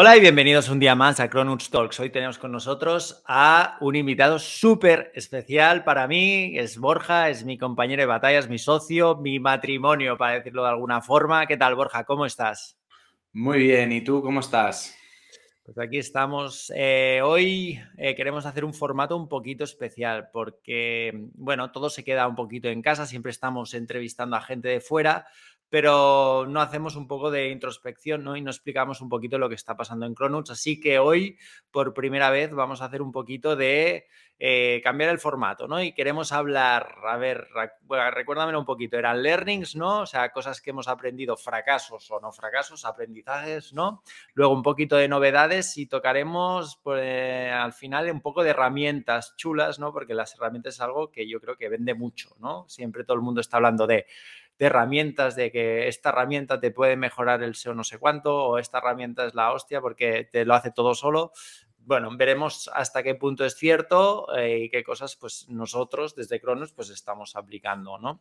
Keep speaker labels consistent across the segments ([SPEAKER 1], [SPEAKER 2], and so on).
[SPEAKER 1] Hola y bienvenidos un día más a Cronuts Talks. Hoy tenemos con nosotros a un invitado súper especial para mí. Es Borja, es mi compañero de batallas, mi socio, mi matrimonio, para decirlo de alguna forma. ¿Qué tal, Borja? ¿Cómo estás?
[SPEAKER 2] Muy bien, ¿y tú cómo estás?
[SPEAKER 1] Pues aquí estamos. Eh, hoy eh, queremos hacer un formato un poquito especial porque, bueno, todo se queda un poquito en casa, siempre estamos entrevistando a gente de fuera, pero no hacemos un poco de introspección ¿no? y no explicamos un poquito lo que está pasando en Cronuts. Así que hoy, por primera vez, vamos a hacer un poquito de eh, cambiar el formato, ¿no? Y queremos hablar, a ver, recuérdamelo un poquito, eran learnings, ¿no? O sea, cosas que hemos aprendido, fracasos o no fracasos, aprendizajes, ¿no? Luego un poquito de novedades y tocaremos pues, al final un poco de herramientas chulas, ¿no? Porque las herramientas es algo que yo creo que vende mucho, ¿no? Siempre todo el mundo está hablando de de herramientas, de que esta herramienta te puede mejorar el SEO no sé cuánto, o esta herramienta es la hostia porque te lo hace todo solo. Bueno, veremos hasta qué punto es cierto eh, y qué cosas pues nosotros desde Cronos pues estamos aplicando, ¿no?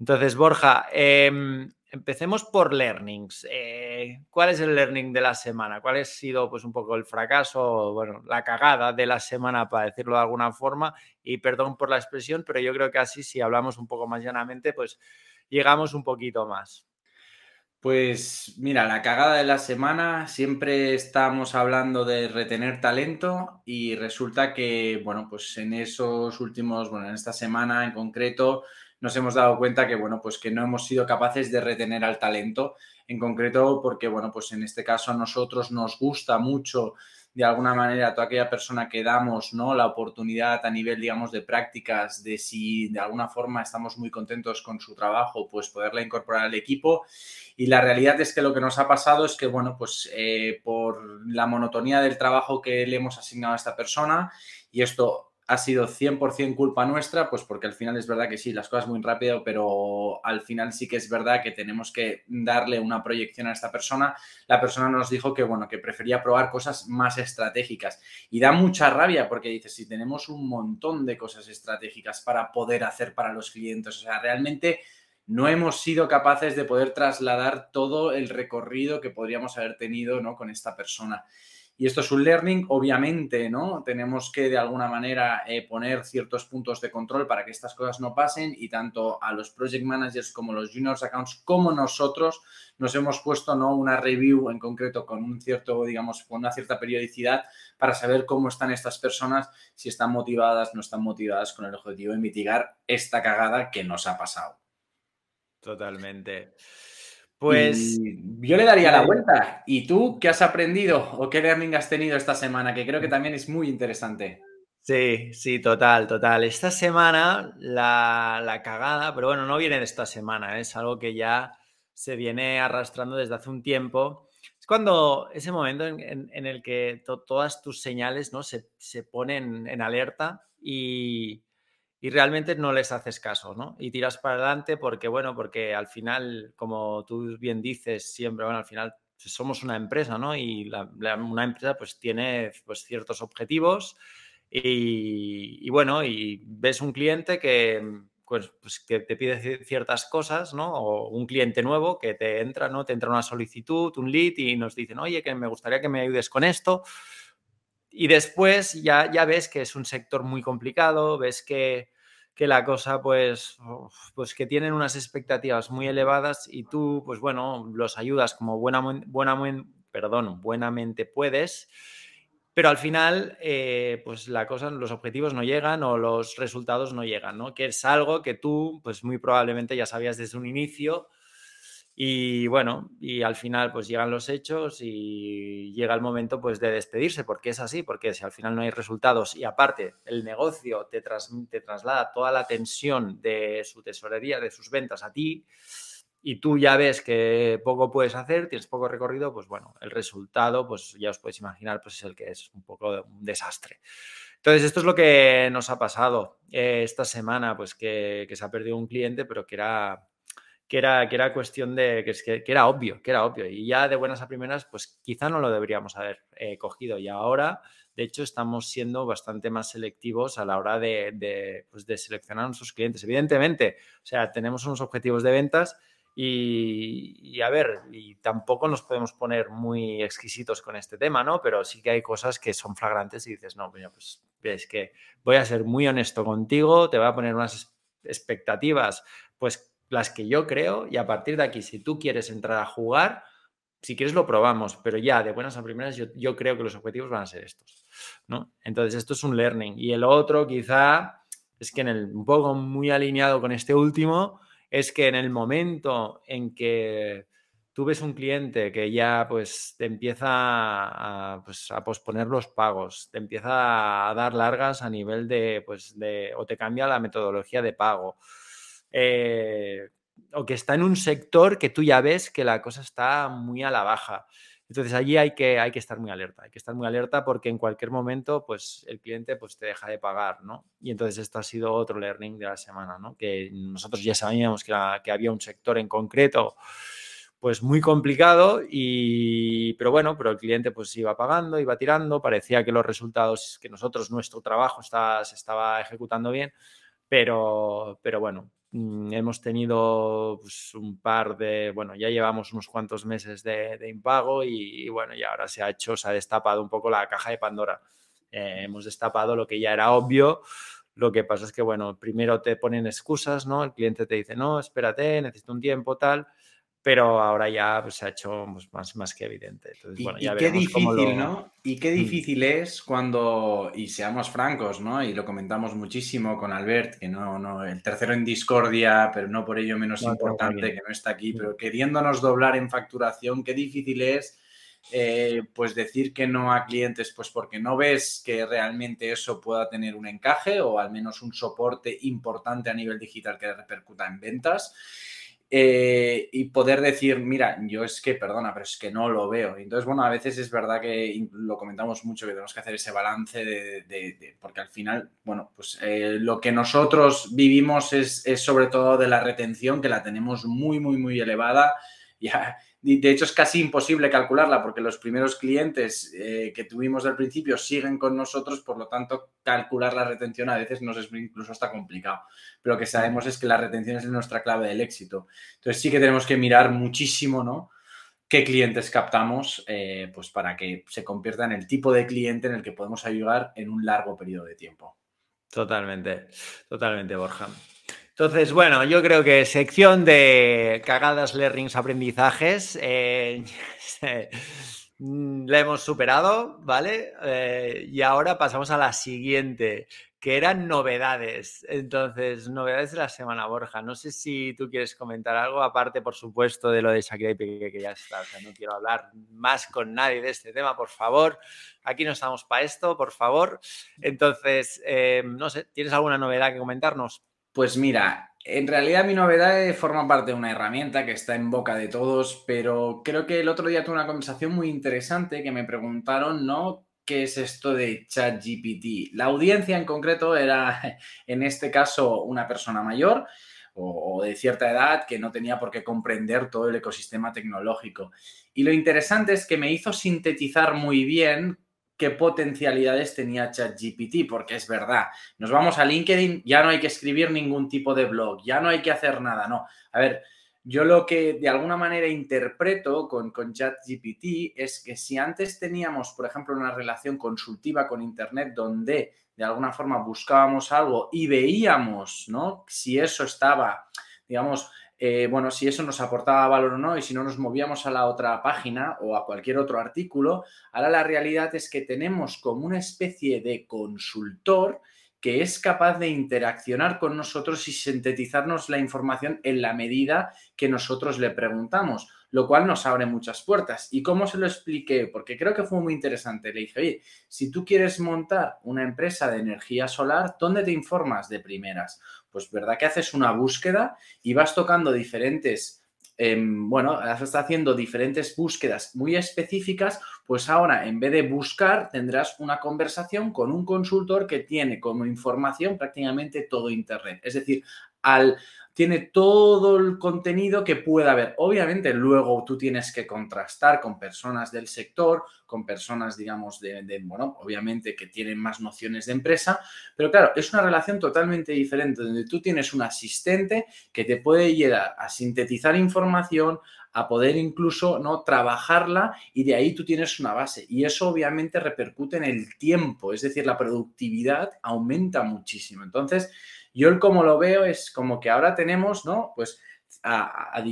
[SPEAKER 1] Entonces, Borja, em, empecemos por learnings. Eh, ¿Cuál es el learning de la semana? ¿Cuál ha sido pues un poco el fracaso, bueno, la cagada de la semana, para decirlo de alguna forma? Y perdón por la expresión, pero yo creo que así, si hablamos un poco más llanamente, pues llegamos un poquito más.
[SPEAKER 2] Pues mira, la cagada de la semana, siempre estamos hablando de retener talento y resulta que, bueno, pues en esos últimos, bueno, en esta semana en concreto, nos hemos dado cuenta que, bueno, pues que no hemos sido capaces de retener al talento, en concreto porque, bueno, pues en este caso a nosotros nos gusta mucho de alguna manera toda aquella persona que damos ¿no? la oportunidad a nivel, digamos, de prácticas, de si de alguna forma estamos muy contentos con su trabajo, pues poderla incorporar al equipo. Y la realidad es que lo que nos ha pasado es que, bueno, pues eh, por la monotonía del trabajo que le hemos asignado a esta persona, y esto ha sido 100% culpa nuestra, pues porque al final es verdad que sí, las cosas muy rápido, pero al final sí que es verdad que tenemos que darle una proyección a esta persona. La persona nos dijo que, bueno, que prefería probar cosas más estratégicas. Y da mucha rabia porque dice, si tenemos un montón de cosas estratégicas para poder hacer para los clientes, o sea, realmente no hemos sido capaces de poder trasladar todo el recorrido que podríamos haber tenido, ¿no? Con esta persona. Y esto es un learning, obviamente, ¿no? Tenemos que de alguna manera eh, poner ciertos puntos de control para que estas cosas no pasen y tanto a los project managers como los juniors accounts como nosotros nos hemos puesto, ¿no? Una review en concreto con un cierto, digamos, con una cierta periodicidad para saber cómo están estas personas, si están motivadas, no están motivadas con el objetivo de mitigar esta cagada que nos ha pasado.
[SPEAKER 1] Totalmente. Pues
[SPEAKER 2] yo le daría la vuelta. ¿Y tú qué has aprendido o qué learning has tenido esta semana? Que creo que también es muy interesante.
[SPEAKER 1] Sí, sí, total, total. Esta semana la, cagada, pero bueno, no viene de esta semana, ¿eh? es algo que ya se viene arrastrando desde hace un tiempo. Es cuando ese momento en, el que todas tus señales ¿no? se, se ponen en alerta y, realmente no les haces caso, ¿no? Y tiras para adelante porque, bueno, porque al final, como tú bien dices siempre, bueno, al final somos una empresa, ¿no? Y una empresa pues tiene pues, ciertos objetivos y, bueno, y ves un cliente que, pues, pues, que te pide ciertas cosas, ¿no? O un cliente nuevo que te entra, ¿no? Te entra una solicitud, un lead y nos dicen, oye, que me gustaría que me ayudes con esto. Y después ya, ya ves que es un sector muy complicado, ves que, que la cosa, pues, pues que tienen unas expectativas muy elevadas y tú, pues bueno, los ayudas como buena, buena, perdón, buenamente puedes, pero al final, eh, pues la cosa, los objetivos no llegan o los resultados no llegan, ¿no? Que es algo que tú, pues muy probablemente ya sabías desde un inicio y bueno, y al final pues llegan los hechos y llega el momento pues de despedirse, porque es así, porque si al final no hay resultados y aparte el negocio te, te traslada toda la tensión de su tesorería, de sus ventas a ti, y tú ya ves que poco puedes hacer, tienes poco recorrido, pues bueno, el resultado, pues ya os podéis imaginar, pues es el que es un poco un desastre. Entonces, esto es lo que nos ha pasado eh, esta semana, pues que, que, se ha perdido un cliente, pero que era, que era, que era cuestión de, que, que, era obvio, que era obvio. Y ya de buenas a primeras, pues quizá no lo deberíamos haber eh, cogido. Y ahora, de hecho, estamos siendo bastante más selectivos a la hora de, de, pues de seleccionar a nuestros clientes. Evidentemente, o sea, tenemos unos objetivos de ventas Y, a ver, y tampoco nos podemos poner muy exquisitos con este tema, ¿no? Pero sí que hay cosas que son flagrantes y dices, no, pues es que voy a ser muy honesto contigo, te voy a poner unas expectativas, pues las que yo creo, y a partir de aquí, si tú quieres entrar a jugar, si quieres lo probamos, pero ya de buenas a primeras yo, creo que los objetivos van a ser estos, ¿no? Entonces esto es un learning. Y el otro quizá es que en el, un poco muy alineado con este último, es que en el momento en que tú ves un cliente que ya pues te empieza a, pues, a posponer los pagos, te empieza a dar largas a nivel de, pues, de o te cambia la metodología de pago, eh, o que está en un sector que tú ya ves que la cosa está muy a la baja. Entonces allí hay que, hay que estar muy alerta, hay que estar muy alerta porque en cualquier momento pues el cliente pues te deja de pagar, ¿no? Y entonces esto ha sido otro learning de la semana, ¿no? Que nosotros ya sabíamos que, que había un sector en concreto pues muy complicado y pero bueno, pero el cliente pues iba pagando, iba tirando, parecía que los resultados que nosotros nuestro trabajo estaba, se estaba ejecutando bien, pero pero bueno, hemos tenido pues, un par de, bueno, ya llevamos unos cuantos meses de, impago y, bueno, y ahora se ha hecho, se ha destapado un poco la caja de Pandora. Eh, hemos destapado lo que ya era obvio. Lo que pasa es que, bueno, primero te ponen excusas, ¿no? El cliente te dice, no, espérate, necesito un tiempo, tal pero ahora ya pues, se ha hecho pues, más, más que evidente.
[SPEAKER 2] y, qué difícil, ¿no? Y qué mm. difícil es cuando, y seamos francos, ¿no? Y lo comentamos muchísimo con Albert, que no, no, el tercero en discordia, pero no por ello menos importante, que no está aquí, mm. pero queriéndonos doblar en facturación, qué difícil es. Eh, pues decir que no a clientes, pues porque no ves que realmente eso pueda tener un encaje o al menos un soporte importante a nivel digital que repercuta en ventas. Eh, y poder decir, mira, yo es que, perdona, pero es que no lo veo. Entonces, bueno, a veces es verdad que lo comentamos mucho, que tenemos que hacer ese balance de, porque al final, bueno, pues eh, lo que nosotros vivimos es, es, sobre todo de la retención, que la tenemos muy, muy, muy elevada. Ya, de hecho, es casi imposible calcularla porque los primeros clientes eh, que tuvimos al principio siguen con nosotros, por lo tanto, calcular la retención a veces nos es incluso hasta complicado. Pero lo que sabemos es que la retención es nuestra clave del éxito. Entonces, sí que tenemos que mirar muchísimo, ¿no? qué clientes captamos eh, pues para que se convierta en el tipo de cliente en el que podemos ayudar en un largo periodo de tiempo.
[SPEAKER 1] Totalmente, totalmente, Borja. Entonces, bueno, yo creo que sección de cagadas, learnings, aprendizajes, eh, la hemos superado, ¿vale? Eh, y ahora pasamos a la siguiente, que eran novedades. Entonces, novedades de la semana, Borja. No sé si tú quieres comentar algo, aparte, por supuesto, de lo de Shakira y que ya está. O sea, no quiero hablar más con nadie de este tema, por favor. Aquí no estamos para esto, por favor. Entonces, eh, no sé, ¿tienes alguna novedad que comentarnos?
[SPEAKER 2] Pues mira, en realidad mi novedad forma parte de una herramienta que está en boca de todos, pero creo que el otro día tuve una conversación muy interesante que me preguntaron, ¿no? ¿Qué es esto de ChatGPT? La audiencia en concreto era, en este caso, una persona mayor o, de cierta edad que no tenía por qué comprender todo el ecosistema tecnológico. Y lo interesante es que me hizo sintetizar muy bien qué potencialidades tenía ChatGPT, porque es verdad, nos vamos a LinkedIn, ya no hay que escribir ningún tipo de blog, ya no hay que hacer nada, no. A ver, yo lo que de alguna manera interpreto con, con ChatGPT es que si antes teníamos, por ejemplo, una relación consultiva con Internet donde de alguna forma buscábamos algo y veíamos, ¿no? Si eso estaba, digamos, eh, bueno, si eso nos aportaba valor o no y si no nos movíamos a la otra página o a cualquier otro artículo, ahora la realidad es que tenemos como una especie de consultor que es capaz de interaccionar con nosotros y sintetizarnos la información en la medida que nosotros le preguntamos, lo cual nos abre muchas puertas. ¿Y cómo se lo expliqué? Porque creo que fue muy interesante. Le dije, oye, si tú quieres montar una empresa de energía solar, ¿dónde te informas de primeras? Pues verdad que haces una búsqueda y vas tocando diferentes em, bueno, está haciendo diferentes búsquedas muy específicas, pues ahora en vez de buscar tendrás una conversación con un consultor que tiene como información prácticamente todo Internet. Es decir, al tiene todo el contenido que pueda haber. Obviamente, luego tú tienes que contrastar con personas del sector, con personas, digamos, de, bueno, obviamente que tienen más nociones de empresa, pero claro, es una relación totalmente diferente, donde tú tienes un asistente que te puede ayudar a sintetizar información, a poder incluso ¿no? trabajarla y de ahí tú tienes una base. Y eso obviamente repercute en el tiempo, es decir, la productividad aumenta muchísimo. Entonces, yo el como lo veo es como que ahora tenemos, ¿no? Pues a, a,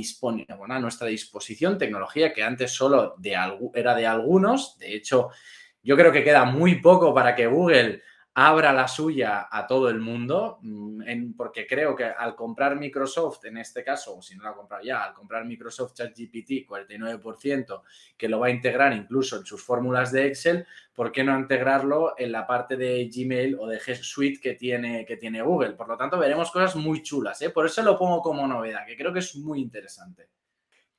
[SPEAKER 2] bueno, a nuestra disposición tecnología que antes solo de, era de algunos. De hecho, yo creo que queda muy poco para que Google abra la suya a todo el mundo, mm, porque creo que al comprar Microsoft, en este caso, o si no lo ha comprado ya, al comprar Microsoft ChatGPT 49%, que lo va a integrar incluso en sus fórmulas de Excel, ¿por qué no integrarlo en la parte de Gmail o de G Suite que tiene, que tiene Google? Por lo tanto, veremos cosas muy chulas, ¿eh? por eso lo pongo como novedad, que creo que es muy interesante.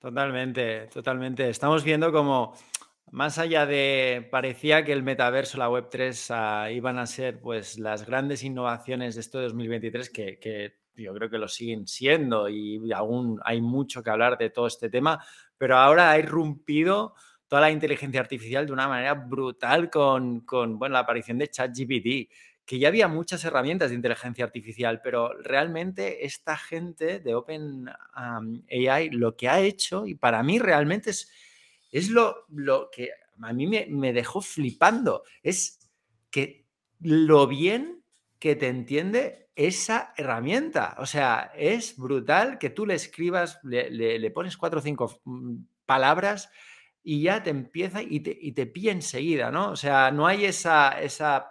[SPEAKER 1] Totalmente, totalmente. Estamos viendo como más allá de, parecía que el metaverso, la Web3 ah, iban a ser pues las grandes innovaciones de este 2023 que, que, yo creo que lo siguen siendo y aún hay mucho que hablar de todo este tema, pero ahora ha irrumpido toda la inteligencia artificial de una manera brutal con, con bueno, la aparición de ChatGPT, que ya había muchas herramientas de inteligencia artificial, pero realmente esta gente de OpenAI lo que ha hecho, y para mí realmente es es lo, lo que a mí me, dejó flipando, es que lo bien que te entiende esa herramienta. O sea, es brutal que tú le escribas, le, pones cuatro o cinco mm, palabras y ya te empieza y te, y te pilla enseguida, ¿no? O sea, no hay esa, esa,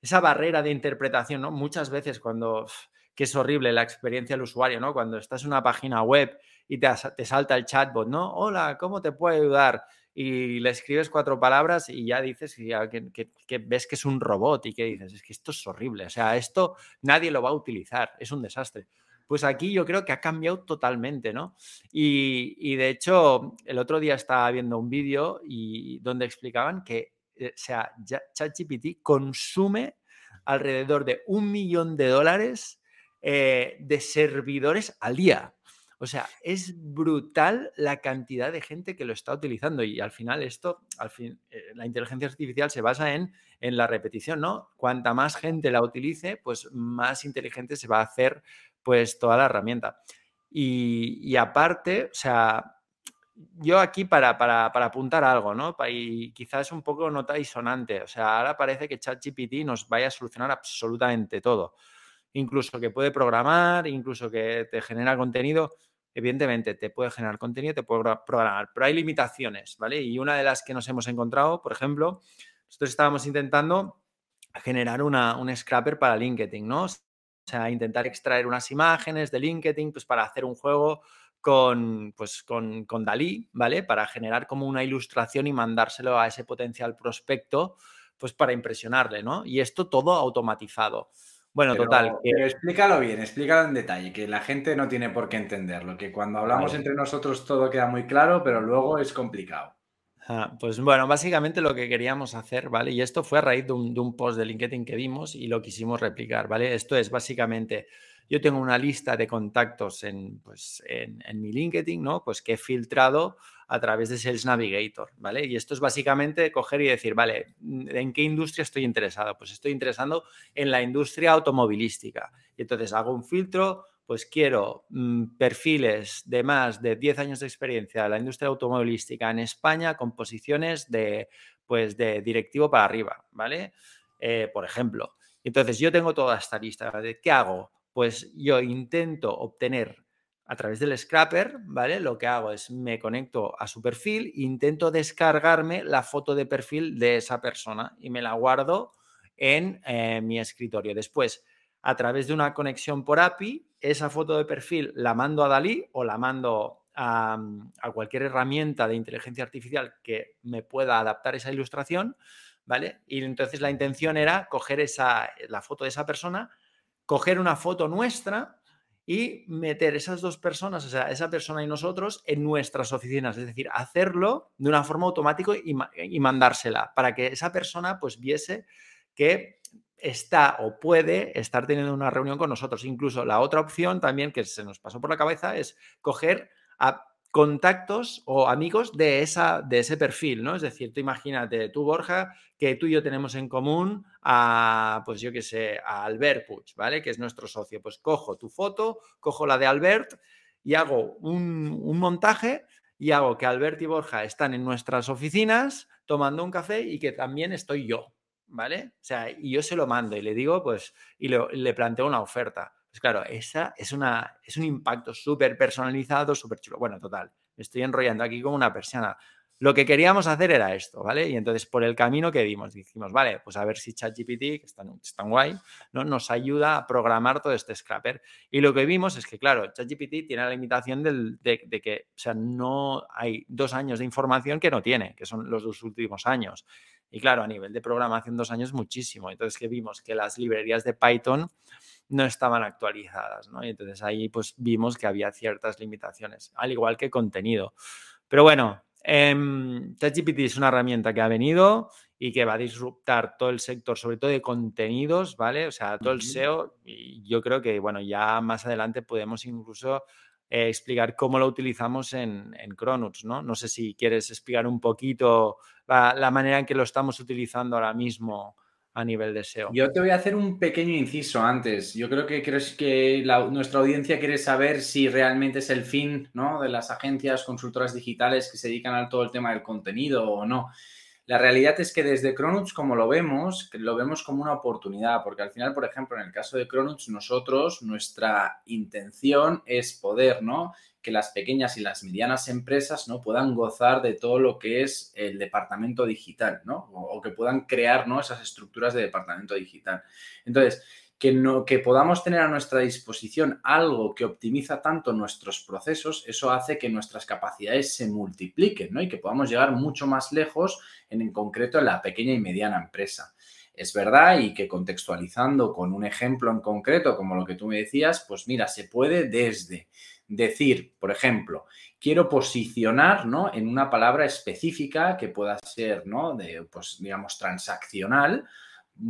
[SPEAKER 1] esa barrera de interpretación, ¿no? Muchas veces cuando, que es horrible la experiencia del usuario, ¿no? Cuando estás en una página web y te, te, salta el chatbot, ¿no? Hola, ¿cómo te puedo ayudar? Y le escribes cuatro palabras y ya dices que, que, que, ves que es un robot y que dices, es que esto es horrible, o sea, esto nadie lo va a utilizar, es un desastre. Pues aquí yo creo que ha cambiado totalmente, ¿no? Y, y de hecho, el otro día estaba viendo un vídeo y donde explicaban que, eh, sea, ChatGPT consume alrededor de un millón de dólares eh, de servidores al día. O sea, es brutal la cantidad de gente que lo está utilizando y al final esto, al fin, eh, la inteligencia artificial se basa en, en, la repetición, ¿no? Cuanta más gente la utilice, pues más inteligente se va a hacer pues toda la herramienta. Y, y aparte, o sea, yo aquí para, para, para, apuntar algo, ¿no? Y quizás un poco nota disonante. O sea, ahora parece que ChatGPT nos vaya a solucionar absolutamente todo incluso que puede programar, incluso que te genera contenido. Evidentemente, te puede generar contenido, te puede programar, pero hay limitaciones, ¿vale? Y una de las que nos hemos encontrado, por ejemplo, nosotros estábamos intentando generar una, un scrapper para LinkedIn, ¿no? O sea, intentar extraer unas imágenes de LinkedIn pues, para hacer un juego con, pues, con, con Dalí, ¿vale? Para generar como una ilustración y mandárselo a ese potencial prospecto, pues para impresionarle, ¿no? Y esto todo automatizado. Bueno, total.
[SPEAKER 2] Pero explícalo bien, explícalo en detalle, que la gente no tiene por qué entenderlo, que cuando hablamos entre nosotros todo queda muy claro, pero luego es complicado.
[SPEAKER 1] pues bueno, básicamente lo que queríamos hacer, ¿vale? Y esto fue a raíz de un, de un, post de LinkedIn que vimos y lo quisimos replicar, ¿vale? Esto es básicamente, yo tengo una lista de contactos en, pues, en, en mi LinkedIn, ¿no? Pues que he filtrado a través de Sales Navigator, ¿vale? Y esto es básicamente coger y decir, vale, ¿en qué industria estoy interesado? Pues estoy interesado en la industria automovilística. Y entonces hago un filtro, pues quiero mmm, perfiles de más de 10 años de experiencia en la industria automovilística en España con posiciones de, pues, de directivo para arriba, ¿vale? Eh, por ejemplo. Entonces yo tengo toda esta lista. ¿De qué hago? Pues yo intento obtener a través del scrapper, ¿vale? Lo que hago es me conecto a su perfil, intento descargarme la foto de perfil de esa persona y me la guardo en eh, mi escritorio. Después, a través de una conexión por API, esa foto de perfil la mando a Dalí o la mando a, a cualquier herramienta de inteligencia artificial que me pueda adaptar esa ilustración, ¿vale? Y entonces la intención era coger esa, la foto de esa persona, coger una foto nuestra, y meter esas dos personas, o sea, esa persona y nosotros en nuestras oficinas, es decir, hacerlo de una forma automática y, mandársela para que esa persona pues viese que está o puede estar teniendo una reunión con nosotros. Incluso la otra opción también que se nos pasó por la cabeza es coger a contactos o amigos de, esa, de ese perfil, ¿no? Es decir, tú imagínate, tú Borja, que tú y yo tenemos en común a, pues yo qué sé, a Albert Puig, ¿vale? Que es nuestro socio. Pues cojo tu foto, cojo la de Albert y hago un, un montaje y hago que Albert y Borja están en nuestras oficinas tomando un café y que también estoy yo, ¿vale? O sea, y yo se lo mando y le digo, pues, y le planteo una oferta. Claro, esa es, una, es un impacto súper personalizado, súper chulo. Bueno, total, me estoy enrollando aquí como una persiana. Lo que queríamos hacer era esto, ¿vale? Y entonces por el camino que dimos, dijimos, vale, pues a ver si ChatGPT, que es tan, guay, ¿no? nos ayuda a programar todo este scrapper. Y lo que vimos es que, claro, ChatGPT tiene la limitación de, de, que, o sea, no hay dos años de información que no tiene, que son los dos últimos años. Y claro, a nivel de programación, dos años muchísimo. Entonces, que vimos que las librerías de Python no estaban actualizadas, ¿no? Y entonces ahí pues vimos que había ciertas limitaciones, al igual que contenido. Pero bueno, eh, ChatGPT es una herramienta que ha venido y que va a disruptar todo el sector, sobre todo de contenidos, ¿vale? O sea, todo el SEO. Y yo creo que, bueno, ya más adelante podemos incluso eh, explicar cómo lo utilizamos en, en Cronuts, ¿no? No sé si quieres explicar un poquito la, manera en que lo estamos utilizando ahora mismo a nivel de SEO.
[SPEAKER 2] Yo te voy a hacer un pequeño inciso antes. Yo creo que creo que nuestra audiencia quiere saber si realmente es el fin ¿no? de las agencias consultoras digitales que se dedican a todo el tema del contenido o no. La realidad es que desde Cronuts, como lo vemos, lo vemos como una oportunidad, porque al final, por ejemplo, en el caso de Cronuts, nosotros, nuestra intención es poder, ¿no? que las pequeñas y las medianas empresas ¿no? puedan gozar de todo lo que es el departamento digital, ¿no? O, que puedan crear ¿no? esas estructuras de departamento digital. Entonces, que, no, que podamos tener a nuestra disposición algo que optimiza tanto nuestros procesos, eso hace que nuestras capacidades se multipliquen ¿no? y que podamos llegar mucho más lejos, en, en concreto en la pequeña y mediana empresa. Es verdad y que contextualizando con un ejemplo en concreto, como lo que tú me decías, pues mira, se puede desde decir, por ejemplo, quiero posicionar ¿no? en una palabra específica que pueda ser, ¿no? De, pues, digamos, transaccional,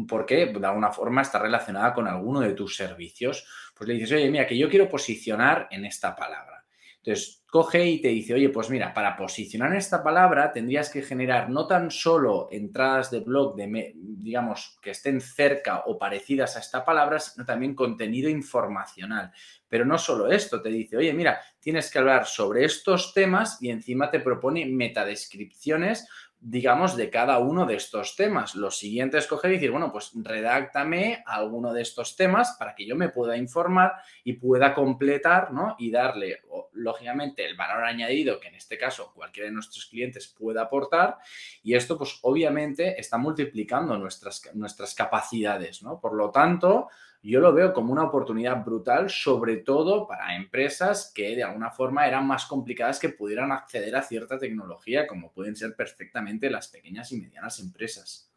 [SPEAKER 2] porque de alguna forma está relacionada con alguno de tus servicios. Pues le dices, oye, mira, que yo quiero posicionar en esta palabra. Entonces, coge y te dice, oye, pues mira, para posicionar esta palabra tendrías que generar no tan solo entradas de blog, de, digamos, que estén cerca o parecidas a esta palabra, sino también contenido informacional. Pero no solo esto, te dice, oye, mira, tienes que hablar sobre estos temas y encima te propone metadescripciones digamos, de cada uno de estos temas. Lo siguiente es coger y decir, bueno, pues redáctame alguno de estos temas para que yo me pueda informar y pueda completar, ¿no? Y darle, lógicamente, el valor añadido que en este caso cualquiera de nuestros clientes pueda aportar. Y esto, pues obviamente, está multiplicando nuestras, nuestras capacidades, ¿no? Por lo tanto, yo lo veo como una oportunidad brutal, sobre todo para empresas que de alguna forma eran más complicadas que pudieran acceder a cierta tecnología, como pueden ser perfectamente las pequeñas y medianas empresas.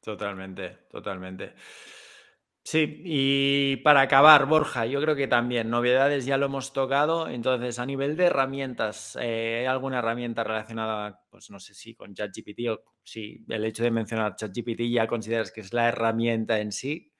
[SPEAKER 1] Totalmente, totalmente. Sí, y para acabar, Borja, yo creo que también novedades ya lo hemos tocado. Entonces, a nivel de herramientas, eh, ¿hay alguna herramienta relacionada, pues no sé si con ChatGPT o si el hecho de mencionar ChatGPT ya consideras que es la herramienta en sí?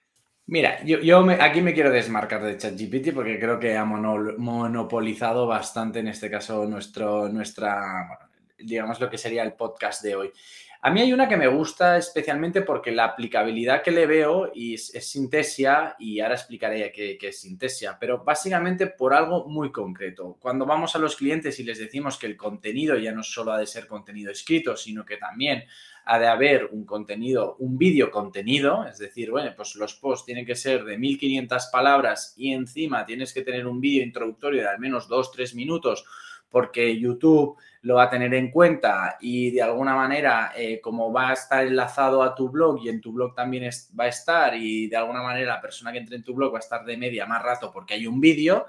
[SPEAKER 2] Mira, yo, aquí me quiero desmarcar de ChatGPT porque creo que ha monopolizado bastante en este caso nuestro, nuestra, digamos lo que sería el podcast de hoy. A mí hay una que me gusta especialmente porque la aplicabilidad que le veo es, es Sintesia y ahora explicaré qué, es Sintesia, pero básicamente por algo muy concreto. Cuando vamos a los clientes y les decimos que el contenido ya no solo ha de ser contenido escrito, sino que también ha de haber un contenido, un vídeo contenido, es decir, bueno, pues los posts tienen que ser de 1500 palabras y encima tienes que tener un vídeo introductorio de al menos 2-3 minutos porque YouTube lo va a tener en cuenta y de alguna manera, eh, como va a estar enlazado a tu blog y en tu blog también va a estar y de alguna manera la persona que entre en tu blog va a estar de media más rato porque hay un vídeo,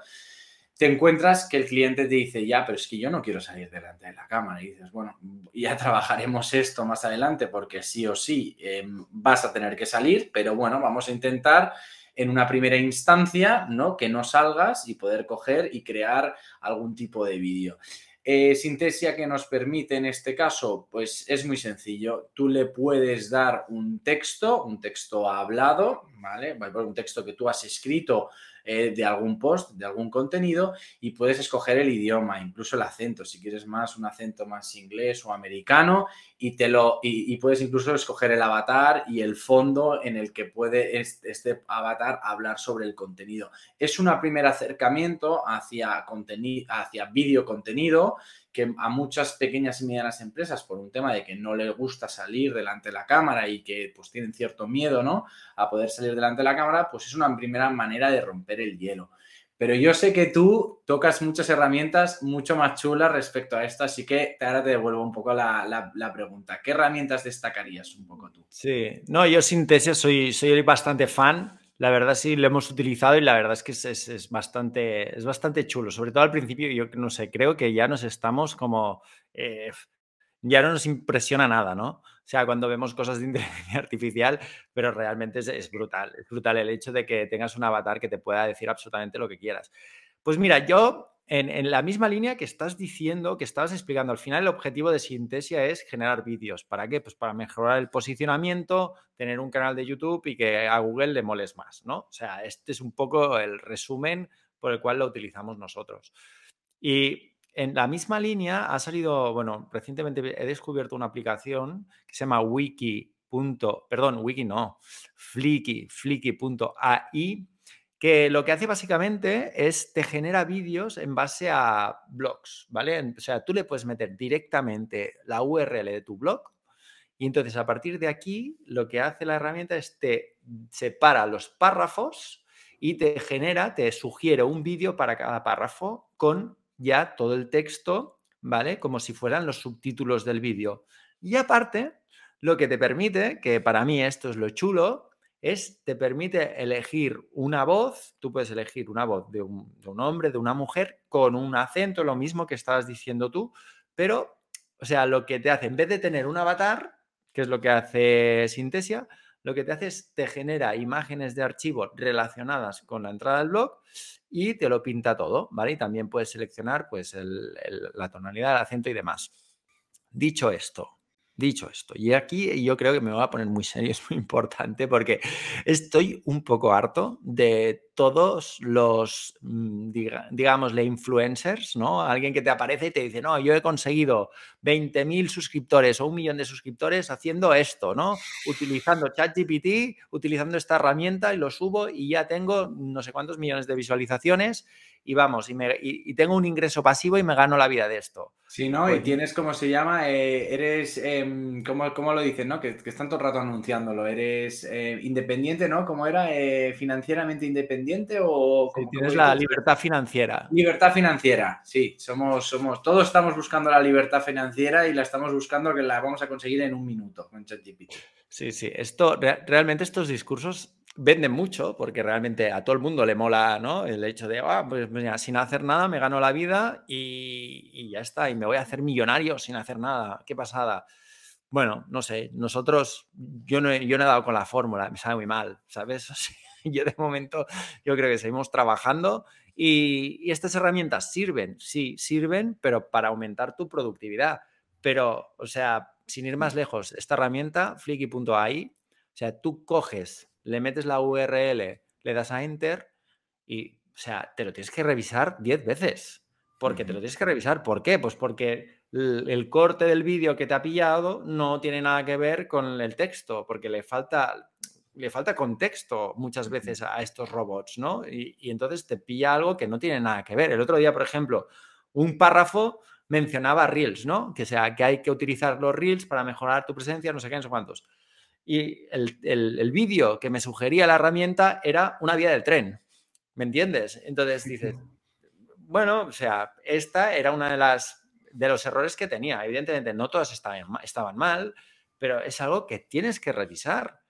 [SPEAKER 2] te encuentras que el cliente te dice, ya, pero es que yo no quiero salir delante de la cámara. Y dices, bueno, ya trabajaremos esto más adelante porque sí o sí em, vas a tener que salir, pero bueno, vamos a intentar en una primera instancia, ¿no? Que no salgas y poder coger y crear algún tipo de vídeo. Eh, Sintesia que nos permite en este caso, pues es muy sencillo. Tú le puedes dar un texto, un texto hablado, ¿vale? Un texto que tú has escrito eh, de algún post, de algún contenido y puedes escoger el idioma, incluso el acento, si quieres más un acento más inglés o americano y te lo y, puedes incluso escoger el avatar y el fondo en el que puede este, avatar hablar sobre el contenido. Es un primer acercamiento hacia hacia vídeo contenido que a muchas pequeñas y medianas empresas, por un tema de que no les gusta salir delante de la cámara y que pues tienen cierto miedo, ¿no? A poder salir delante de la cámara, pues es una primera manera de romper el hielo. Pero yo sé que tú tocas muchas herramientas mucho más chulas respecto a esto, así que ahora te devuelvo un poco la, pregunta. ¿Qué herramientas destacarías un poco tú?
[SPEAKER 1] Sí, no, yo sin tesis soy, soy bastante fan la verdad sí lo hemos utilizado y la verdad es que es, bastante, es bastante chulo. Sobre todo al principio, yo no sé, creo que ya nos estamos como... Eh, ya no nos impresiona nada, ¿no? O sea, cuando vemos cosas de inteligencia artificial, pero realmente es, es, brutal. Es brutal el hecho de que tengas un avatar que te pueda decir absolutamente lo que quieras. Pues mira, yo en, la misma línea que estás diciendo, que estabas explicando, al final el objetivo de Sintesia es generar vídeos. ¿Para qué? Pues para mejorar el posicionamiento, tener un canal de YouTube y que a Google le moles más, ¿no? O sea, este es un poco el resumen por el cual lo utilizamos nosotros. Y en la misma línea ha salido, bueno, recientemente he descubierto una aplicación que se llama Wiki. perdón, Wiki no, Flicky, Flicky.ai que lo que hace básicamente es te genera vídeos en base a blogs, ¿vale? O sea, tú le puedes meter directamente la URL de tu blog y entonces a partir de aquí lo que hace la herramienta es te separa los párrafos y te genera, te sugiere un vídeo para cada párrafo con ya todo el texto, ¿vale? Como si fueran los subtítulos del vídeo. Y aparte, lo que te permite, que para mí esto es lo chulo, es, te permite elegir una voz, tú puedes elegir una voz de un, hombre, de una mujer, con un acento, lo mismo que estabas diciendo tú, pero, o sea, lo que te hace, en vez de tener un avatar, que es lo que hace Sintesia, lo que te hace es te genera imágenes de archivo relacionadas con la entrada del blog y te lo pinta todo, ¿vale? Y también puedes seleccionar pues la tonalidad, el acento y demás. Dicho esto, Dicho esto, y aquí yo creo que me voy a poner muy serio, es muy importante porque estoy un poco harto de todos los, mm, digamos, le influencers, ¿no? Alguien que te aparece y te dice, no, yo he conseguido 20.000 suscriptores o un millón de suscriptores haciendo esto, ¿no? Utilizando ChatGPT, utilizando esta herramienta y lo subo y ya tengo no sé cuántos millones de visualizaciones y vamos, y, me, y, tengo un ingreso pasivo y me gano la vida de esto.
[SPEAKER 2] Sí, ¿no? y tienes, como se llama? Eh, eres, eh, ¿cómo, lo dicen, no? Que, están todo el rato anunciándolo. Eres eh, independiente, ¿no? ¿Cómo era? Eh, ¿Financieramente independiente o...?
[SPEAKER 1] tienes la libertad financiera.
[SPEAKER 2] Libertad financiera, sí. Somos, somos, todos estamos buscando la libertad financiera y la estamos buscando que la vamos a conseguir en un minuto con ChatGPT.
[SPEAKER 1] Sí, sí. Esto, realmente estos discursos venden mucho porque realmente a todo el mundo le mola ¿no? el hecho de, ah, pues sin hacer nada me gano la vida y, ya está, y me voy a hacer millonario sin hacer nada. Qué pasada. Bueno, no sé, nosotros, yo no, he, yo no he dado con la fórmula, me sale muy mal, ¿sabes? yo de momento, yo creo que seguimos trabajando y, y estas herramientas sirven, sí, sirven, pero para aumentar tu productividad. Pero, o sea, sin ir más lejos, esta herramienta, flicky.ai, o sea, tú coges le metes la URL, le das a Enter y, o sea, te lo tienes que revisar 10 veces. Porque te lo tienes que revisar. ¿Por qué? Pues porque el, corte del vídeo que te ha pillado no tiene nada que ver con el texto, porque le falta, le falta contexto muchas veces a estos robots, ¿no? Y, y, entonces te pilla algo que no tiene nada que ver. El otro día, por ejemplo, un párrafo mencionaba Reels, ¿no? Que sea, que hay que utilizar los Reels para mejorar tu presencia, no sé qué, no sé cuántos y el, vídeo que me sugería la herramienta era una vía del tren. ¿Me entiendes? Entonces dices, bueno, o sea, esta era una de las de los errores que tenía. Evidentemente, no todas estaban, estaban mal, pero es algo que tienes que revisar.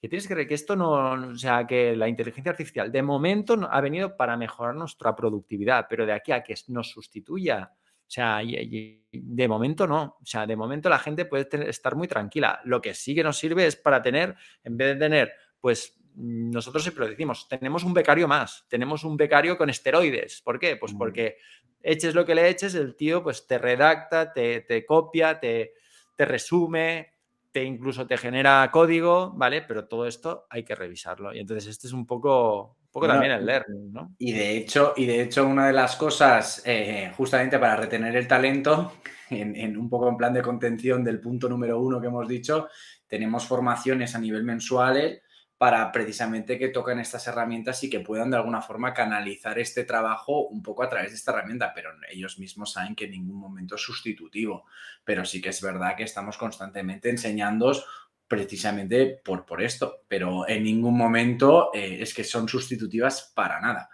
[SPEAKER 1] Que tienes que que esto no, o sea, que la inteligencia artificial de momento ha venido para mejorar nuestra productividad, pero de aquí a que nos sustituya o sea, de momento no. O sea, de momento la gente puede estar muy tranquila. Lo que sí que nos sirve es para tener, en vez de tener, pues nosotros siempre lo decimos, tenemos un becario más, tenemos un becario con esteroides. ¿Por qué? Pues porque eches lo que le eches, el tío pues te redacta, te, te copia, te, te resume, te incluso te genera código, ¿vale? Pero todo esto hay que revisarlo. Y entonces este es un poco, un poco también el learning, ¿no?
[SPEAKER 2] Y de hecho, y de hecho una de las cosas, eh, justamente para retener el talento, en, en, un poco en plan de contención del punto número uno que hemos dicho, tenemos formaciones a nivel mensual para precisamente que toquen estas herramientas y que puedan de alguna forma canalizar este trabajo un poco a través de esta herramienta, pero ellos mismos saben que en ningún momento es sustitutivo, pero sí que es verdad que estamos constantemente enseñándoos precisamente por, por esto, pero en ningún momento eh, es que son sustitutivas para nada.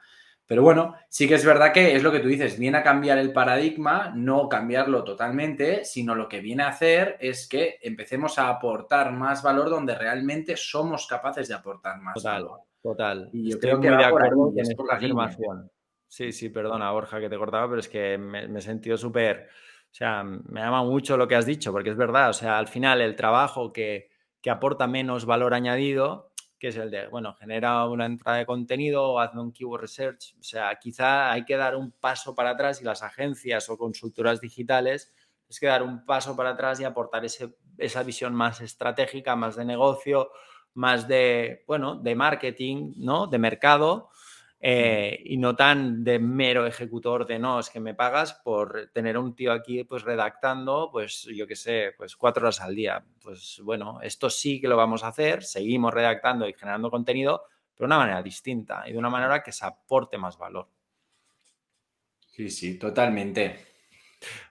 [SPEAKER 2] Pero bueno, sí que es verdad que es lo que tú dices, viene a cambiar el paradigma, no cambiarlo totalmente, sino lo que viene a hacer es que empecemos a aportar más valor donde realmente somos capaces de aportar más
[SPEAKER 1] total,
[SPEAKER 2] valor.
[SPEAKER 1] Total, Y yo creo que muy de acuerdo con esta afirmación. Sí, sí, perdona, Borja, que te cortaba, pero es que me, me he sentido súper, o sea, me llama mucho lo que has dicho, porque es verdad, o sea, al final el trabajo que, que aporta menos valor añadido que es el de, bueno, genera una entrada de contenido o hazme un keyword research. O sea, quizá hay que dar un paso para atrás y las agencias o consultoras digitales es que dar un paso para atrás y aportar ese, esa visión más estratégica, más de negocio, más de, bueno, de marketing, ¿no? De mercado eh, y no tan de mero ejecutor de no, es que me pagas por tener un tío aquí pues redactando, pues yo qué sé, pues cuatro horas al día. Pues bueno, esto sí que lo vamos a hacer, seguimos redactando y generando contenido, pero de una manera distinta y de una manera que se aporte más valor.
[SPEAKER 2] Sí, sí, totalmente.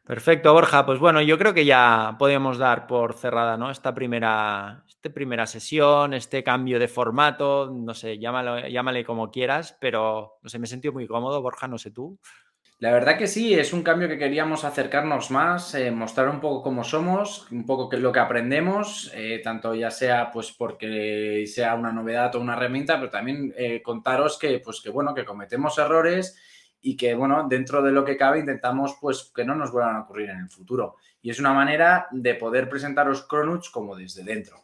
[SPEAKER 1] Perfecto, Borja. Pues bueno, yo creo que ya podemos dar por cerrada ¿no? esta, primera, esta primera sesión, este cambio de formato, no sé, llámalo, llámale como quieras, pero no sé, me he sentido muy cómodo, Borja, no sé tú.
[SPEAKER 2] La verdad que sí, es un cambio que queríamos acercarnos más, eh, mostrar un poco cómo somos, un poco qué es lo que aprendemos, eh, tanto ya sea pues porque sea una novedad o una herramienta, pero también eh, contaros que, pues, que, bueno, que cometemos errores y que, bueno, dentro de lo que cabe intentamos pues que no nos vuelvan a ocurrir en el futuro. Y es una manera de poder presentaros Cronuts como desde dentro.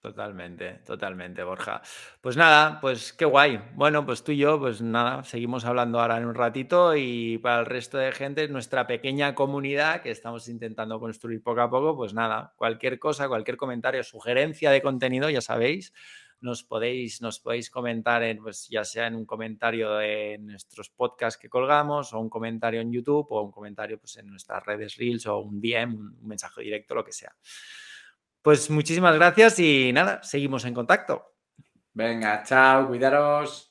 [SPEAKER 1] Totalmente, totalmente, Borja. Pues nada, pues qué guay. Bueno, pues tú y yo, pues nada, seguimos hablando ahora en un ratito y para el resto de gente, nuestra pequeña comunidad que estamos intentando construir poco a poco, pues nada, cualquier cosa, cualquier comentario, sugerencia de contenido, ya sabéis, nos podéis, nos podéis comentar, en, pues, ya sea en un comentario en nuestros podcasts que colgamos, o un comentario en YouTube, o un comentario pues, en nuestras redes Reels, o un DM, un mensaje directo, lo que sea. Pues muchísimas gracias y nada, seguimos en contacto.
[SPEAKER 2] Venga, chao, cuidaros.